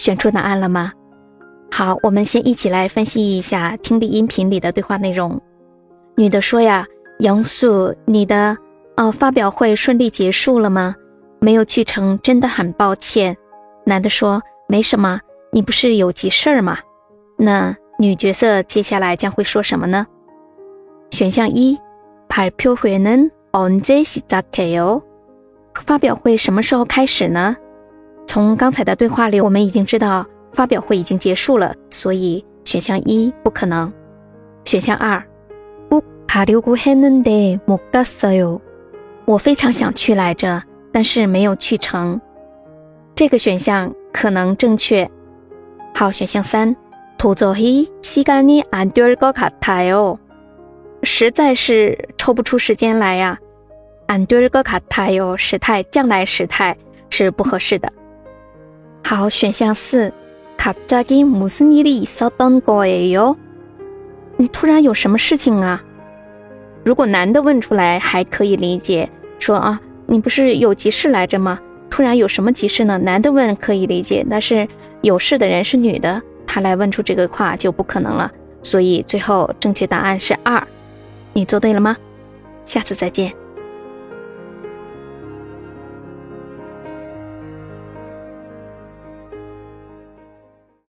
选出答案了吗？好，我们先一起来分析一下听力音频里的对话内容。女的说呀：“杨素，你的呃发表会顺利结束了吗？没有去成，真的很抱歉。”男的说：“没什么，你不是有急事儿吗？”那女角色接下来将会说什么呢？选项一：발표회는언제시작해요？发表会什么时候开始呢？ 从刚才的对话里，我们已经知道发表会已经结束了，所以选项一不可能。选项二，꼭가려고했는데못갔어요。我非常想去来着，但是没有去成。这个选项可能正确。好，选项三，도저히시간이안될것같아 요。 实在是抽不出时间来呀。안될것같아 요， 时态将来时态是不合适的。 好，选项四，갑자기무슨일이있었던거예 요？ 你突然有什么事情啊？如果男的问出来还可以理解，说啊，你不是有急事来着吗？突然有什么急事呢？男的问可以理解，但是有事的人是女的，她来问出这个话就不可能了。所以最后正确答案是二，你做对了吗？下次再见。